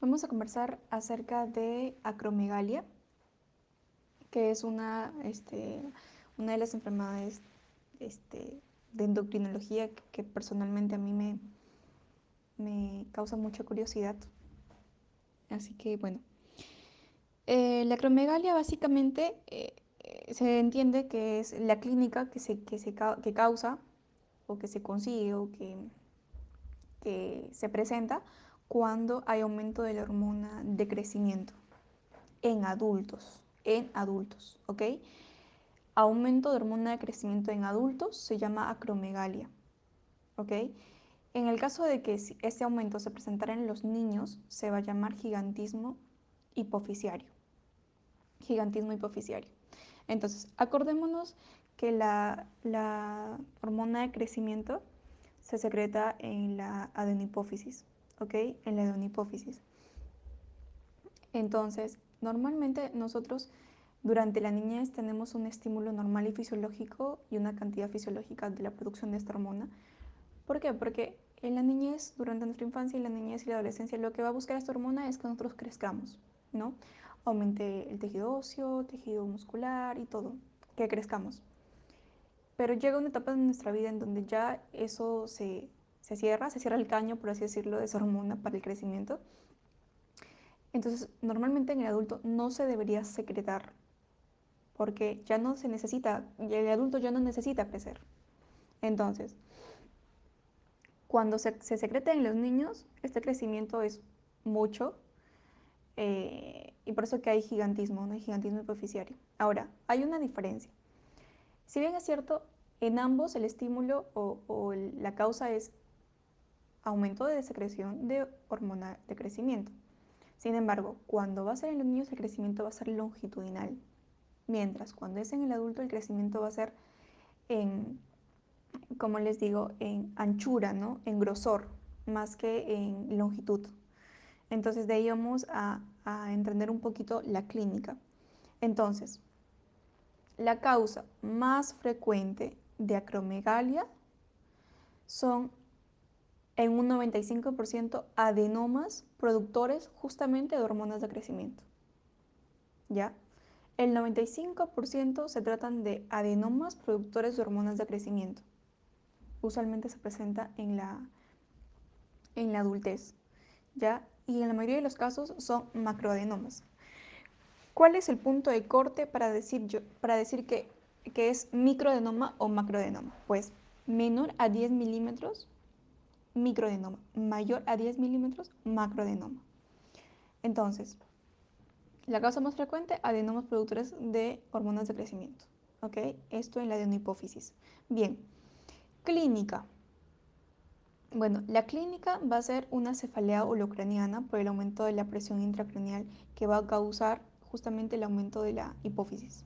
Vamos a conversar acerca de acromegalia, que es una, este, una de las enfermedades este, de endocrinología que, personalmente a mí me, me causa mucha curiosidad. Así que bueno, eh, la acromegalia básicamente eh, se entiende que es la clínica que, se, que, se, que causa o que se consigue o que, que se presenta cuando hay aumento de la hormona de crecimiento en adultos, en adultos, ¿ok? Aumento de hormona de crecimiento en adultos se llama acromegalia, ¿ok? En el caso de que este aumento se presentara en los niños, se va a llamar gigantismo hipofisiario. Gigantismo hipofisiario. Entonces, acordémonos que la, hormona de crecimiento se secreta en la adenopófisis, ¿ok? En la adenopófisis. Entonces, normalmente nosotros durante la niñez tenemos un estímulo normal y fisiológico y una cantidad fisiológica de la producción de esta hormona. ¿Por qué? Porque en la niñez, durante nuestra infancia y la niñez y la adolescencia, lo que va a buscar esta hormona es que nosotros crezcamos, ¿no? Aumente el tejido óseo, tejido muscular y todo, que crezcamos. Pero llega una etapa de nuestra vida en donde ya eso se, cierra, se cierra el caño, por así decirlo, de esa hormona para el crecimiento. Entonces, normalmente en el adulto no se debería secretar, porque ya no se necesita, el adulto ya no necesita crecer. Entonces, cuando se, secreta en los niños, este crecimiento es mucho, eh, y por eso que hay gigantismo, ¿no? hay gigantismo hipoficiario. Ahora, hay una diferencia. Si bien es cierto, en ambos el estímulo o, la causa es aumento de secreción de hormona de crecimiento. Sin embargo, cuando va a ser en los niños el crecimiento va a ser longitudinal, mientras cuando es en el adulto el crecimiento va a ser en, como les digo, en anchura, ¿no? en grosor, más que en longitud. Entonces de ahí vamos a, a entender un poquito la clínica. Entonces, la causa más frecuente de acromegalia son en un 95% adenomas productores justamente de hormonas de crecimiento. ¿Ya? El 95% se tratan de adenomas productores de hormonas de crecimiento. Usualmente se presenta en la, en la adultez. ¿Ya? Y en la mayoría de los casos son macroadenomas. ¿Cuál es el punto de corte para decir, para decir que, que es microadenoma o macroadenoma? Pues menor a 10 milímetros, microadenoma. Mayor a 10 milímetros, macroadenoma. Entonces, la causa más frecuente, adenomas productores de hormonas de crecimiento. ¿Ok? Esto en la adenopófisis. Bien, clínica. Bueno, la clínica va a ser una cefalea holocraniana por el aumento de la presión intracraneal que va a causar justamente el aumento de la hipófisis.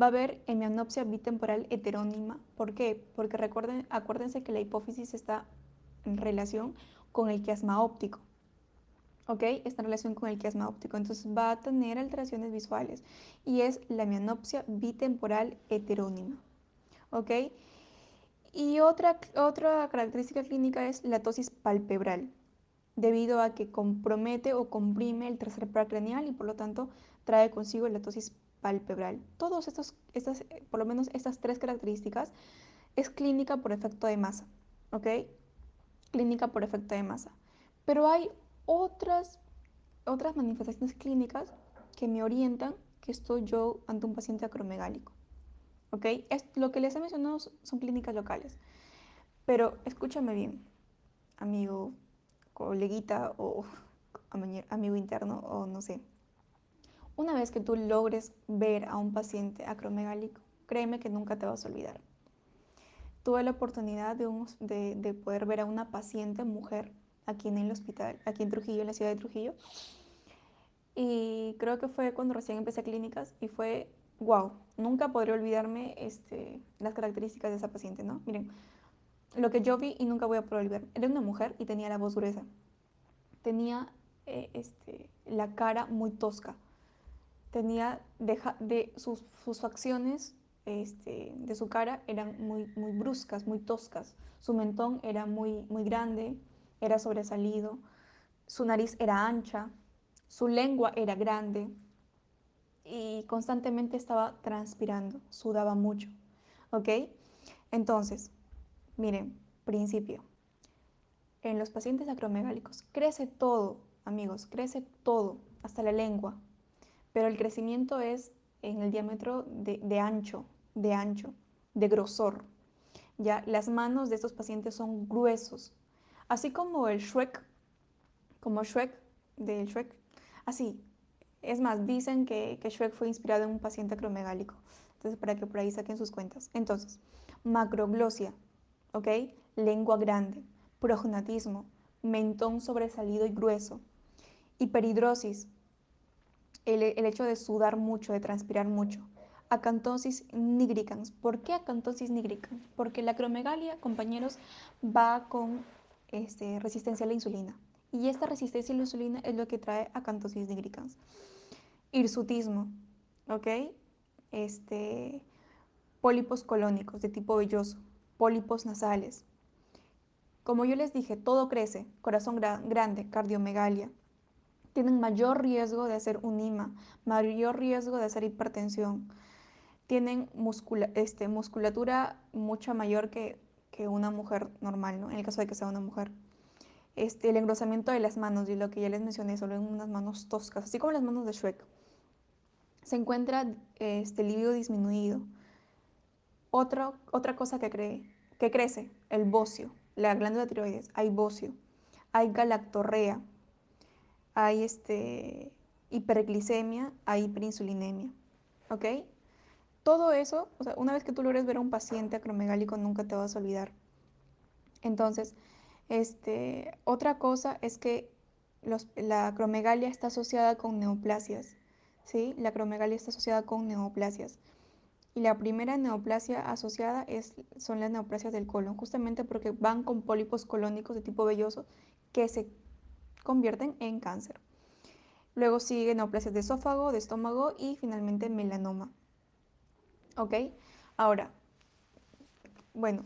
Va a haber hemianopsia bitemporal heterónima. ¿Por qué? Porque recuerden, acuérdense que la hipófisis está en relación con el quiasma óptico. ¿Ok? Está en relación con el quiasma óptico. Entonces va a tener alteraciones visuales. Y es la hemianopsia bitemporal heterónima. ¿Ok? Y otra, otra característica clínica es la tosis palpebral, debido a que compromete o comprime el tercer par craneal y por lo tanto trae consigo la tosis palpebral. Todos estos, estas, por lo menos estas tres características, es clínica por efecto de masa, ¿ok? Clínica por efecto de masa. Pero hay otras, otras manifestaciones clínicas que me orientan que estoy yo ante un paciente acromegálico, ¿ok? Es, lo que les he mencionado son clínicas locales, pero escúchame bien, amigo, coleguita o amigo interno o no sé, una vez que tú logres ver a un paciente acromegálico, créeme que nunca te vas a olvidar. Tuve la oportunidad de, de, poder ver a una paciente mujer aquí en el hospital, aquí en Trujillo, en la ciudad de Trujillo. Y creo que fue cuando recién empecé clínicas y fue, wow, nunca podré olvidarme este, las características de esa paciente, ¿no? Miren, lo que yo vi y nunca voy a poder olvidar, era una mujer y tenía la voz gruesa. Tenía eh, este, la cara muy tosca tenía de, sus, facciones este, de su cara eran muy, muy bruscas, muy toscas. Su mentón era muy, muy grande, era sobresalido. su nariz era ancha, su lengua era grande y constantemente estaba transpirando, sudaba mucho. ¿Ok? Entonces, miren, principio. En los pacientes acromegálicos crece todo, amigos, crece todo, hasta la lengua, pero el crecimiento es en el diámetro de, ancho, de ancho, de grosor. Ya, las manos de estos pacientes son gruesos, así como el Shrek, como Shrek del Shrek, así. Es más, dicen que, que Shrek fue inspirado en un paciente acromegálico. Entonces, para que por ahí saquen sus cuentas. Entonces, macroglosia, ¿ok? Lengua grande, prognatismo, mentón sobresalido y grueso, hiperhidrosis, el, hecho de sudar mucho, de transpirar mucho, acantosis nigricans. ¿Por qué acantosis nigricans? Porque la acromegalia, compañeros, va con este, resistencia a la insulina. Y esta resistencia a la insulina es lo que trae acantosis nigricans. Hirsutismo, ¿ok? Este, pólipos colónicos de tipo velloso, pólipos nasales. Como yo les dije, todo crece, corazón grande, cardiomegalia. Tienen mayor riesgo de hacer un IMA, mayor riesgo de hacer hipertensión. Tienen este, musculatura mucho mayor que, que, una mujer normal, ¿no? en el caso de que sea una mujer. Este, el engrosamiento de las manos, y lo que ya les mencioné, solo en unas manos toscas, así como las manos de Shrek. Se encuentra este, libido disminuido. Otra, otra cosa que, cree, que crece, el bocio, la glándula tiroides, hay bocio, hay galactorrea, hay este, hiperglicemia, hay hiperinsulinemia. ¿Ok? Todo eso, o sea, una vez que tú logres ver a un paciente acromegálico, nunca te vas a olvidar. Entonces, este, otra cosa es que los, la acromegalia está asociada con neoplasias. ¿sí? La acromegalia está asociada con neoplasias. Y la primera neoplasia asociada es, son las neoplasias del colon, justamente porque van con pólipos colónicos de tipo velloso que se convierten en cáncer. Luego sigue neoplasias de esófago, de estómago y finalmente melanoma. ¿Ok? Ahora, bueno,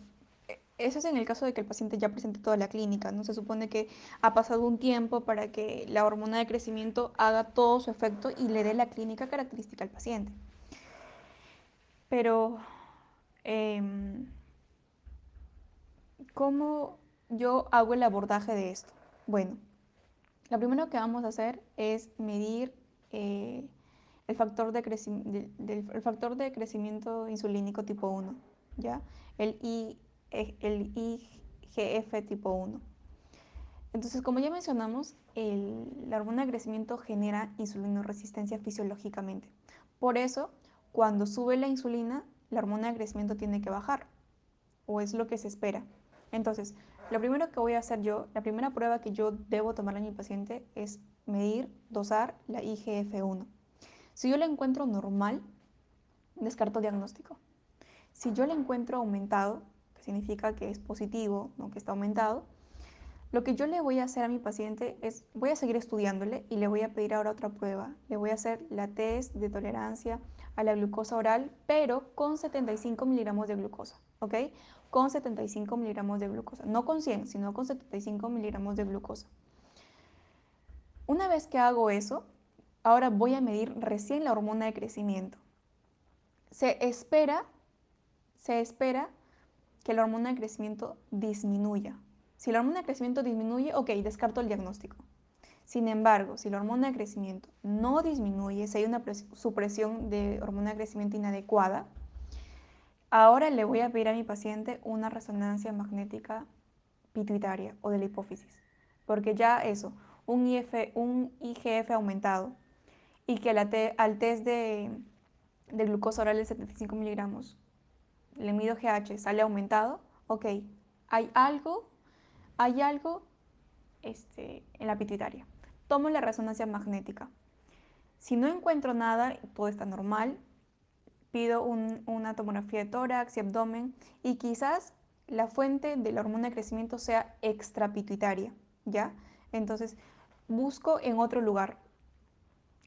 eso es en el caso de que el paciente ya presente toda la clínica, ¿no? Se supone que ha pasado un tiempo para que la hormona de crecimiento haga todo su efecto y le dé la clínica característica al paciente. Pero, em, ¿cómo yo hago el abordaje de esto? Bueno, lo primero que vamos a hacer es medir eh, el, factor de el factor de crecimiento insulínico tipo 1, ¿ya? El, I, e, el IGF tipo 1. Entonces, como ya mencionamos, la hormona de crecimiento genera insulinoresistencia fisiológicamente. Por eso, cuando sube la insulina, la hormona de crecimiento tiene que bajar, o es lo que se espera. Entonces, lo primero que voy a hacer yo, la primera prueba que yo debo tomar a mi paciente es medir, dosar la IGF-1. Si yo la encuentro normal, descarto diagnóstico. Si yo la encuentro aumentado, que significa que es positivo, no que está aumentado, lo que yo le voy a hacer a mi paciente es, voy a seguir estudiándole y le voy a pedir ahora otra prueba. Le voy a hacer la test de tolerancia a la glucosa oral, pero con 75 miligramos de glucosa, ¿ok? Con 75 miligramos de glucosa, no con 100, sino con 75 miligramos de glucosa. Una vez que hago eso, ahora voy a medir recién la hormona de crecimiento. Se espera, se espera que la hormona de crecimiento disminuya. Si la hormona de crecimiento disminuye, ok, descarto el diagnóstico. Sin embargo, si la hormona de crecimiento no disminuye, si hay una supresión de hormona de crecimiento inadecuada, ahora le voy a pedir a mi paciente una resonancia magnética pituitaria o de la hipófisis, porque ya eso, un, IGF aumentado y que al test de, glucosa oral de 75 miligramos, le mido GH, sale aumentado, ok, hay algo, hay algo este, en la pituitaria tomo la resonancia magnética. Si no encuentro nada, todo está normal, pido una tomografía de tórax y abdomen y quizás la fuente de la hormona de crecimiento sea extrapituitaria, ¿ya? Entonces busco en otro lugar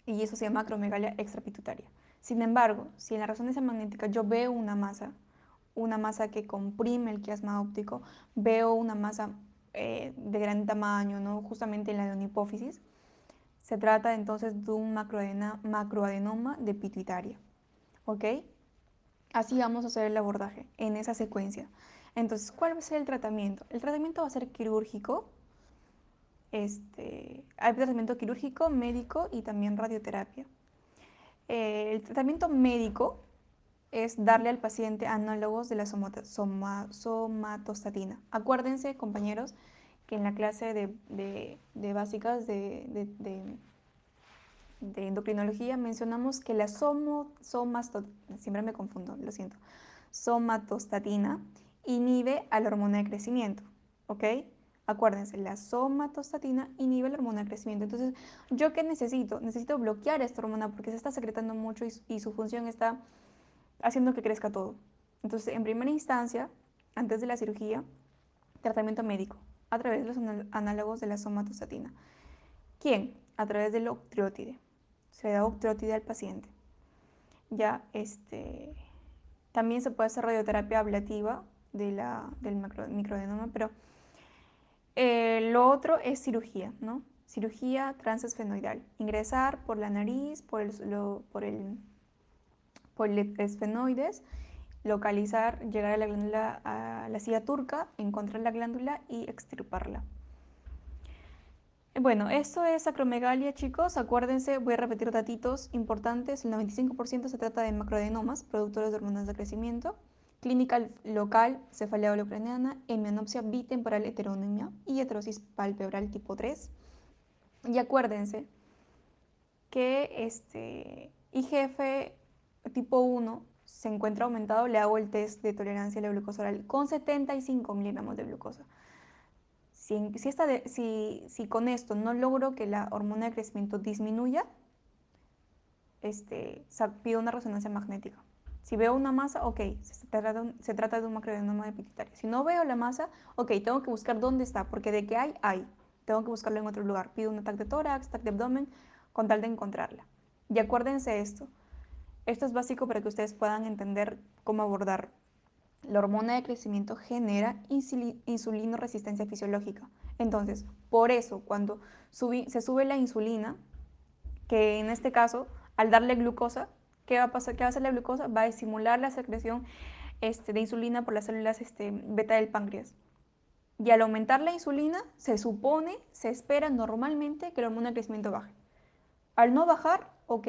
y eso se llama acromegalia extrapituitaria. Sin embargo, si en la resonancia magnética yo veo una masa, una masa que comprime el quiasma óptico, veo una masa eh, de gran tamaño, ¿no? justamente en la neonipófisis. Se trata entonces de un macroadenoma de pituitaria. ¿Ok? Así vamos a hacer el abordaje en esa secuencia. Entonces, ¿cuál va a ser el tratamiento? El tratamiento va a ser quirúrgico. Este, hay tratamiento quirúrgico, médico y también radioterapia. Eh, el tratamiento médico es darle al paciente análogos de la somatostatina. Acuérdense, compañeros, que en la clase de, básicas de, endocrinología mencionamos que la somo, siempre me confundo, lo siento, somatostatina inhibe a la hormona de crecimiento, ¿ok? Acuérdense, la somatostatina inhibe la hormona de crecimiento. Entonces, ¿yo qué necesito? Necesito bloquear esta hormona porque se está secretando mucho y su función está haciendo que crezca todo. Entonces, en primera instancia, antes de la cirugía, tratamiento médico a través de los análogos de la somatostatina. ¿Quién? A través del octreotide. Se da octreotide al paciente. Ya, este, también se puede hacer radioterapia ablativa de la, del microadenoma, pero eh, lo otro es cirugía, ¿no? Cirugía transesfenoidal. Ingresar por la nariz, por el, por el esfenoides, localizar, llegar a la glándula, a la silla turca, encontrar la glándula y extirparla. Bueno, esto es acromegalia, chicos. Acuérdense, voy a repetir datitos importantes. El 95% se trata de macroadenomas, productores de hormonas de crecimiento. Clínica local, cefalea ucraniana, hemianopsia bitemporal heteronemia y heterosis palpebral tipo 3. Y acuérdense que este IGF tipo 1 se encuentra aumentado, le hago el test de tolerancia a la glucosa oral con 75 miligramos de glucosa. Si, con esto no logro que la hormona de crecimiento disminuya, este, pido una resonancia magnética. Si veo una masa, ok, se trata, se trata de un macroadenoma de pituitaria. Si no veo la masa, ok, tengo que buscar dónde está, porque de que hay, hay. Tengo que buscarlo en otro lugar. Pido un ataque de tórax, ataque de abdomen, con tal de encontrarla. Y acuérdense esto, esto es básico para que ustedes puedan entender cómo abordar. La hormona de crecimiento genera insulino resistencia fisiológica. Entonces, por eso, cuando se sube la insulina, que en este caso, al darle glucosa, ¿qué va a pasar? ¿Qué va a hacer la glucosa? Va a estimular la secreción este, de insulina por las células este, beta del páncreas. Y al aumentar la insulina, se supone, se espera normalmente que la hormona de crecimiento baje. Al no bajar, ok,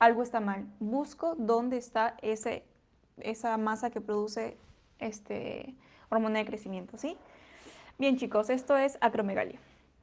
algo está mal. Busco dónde está ese, esa masa que produce este, hormona de crecimiento, ¿sí? Bien chicos, esto es acromegalia.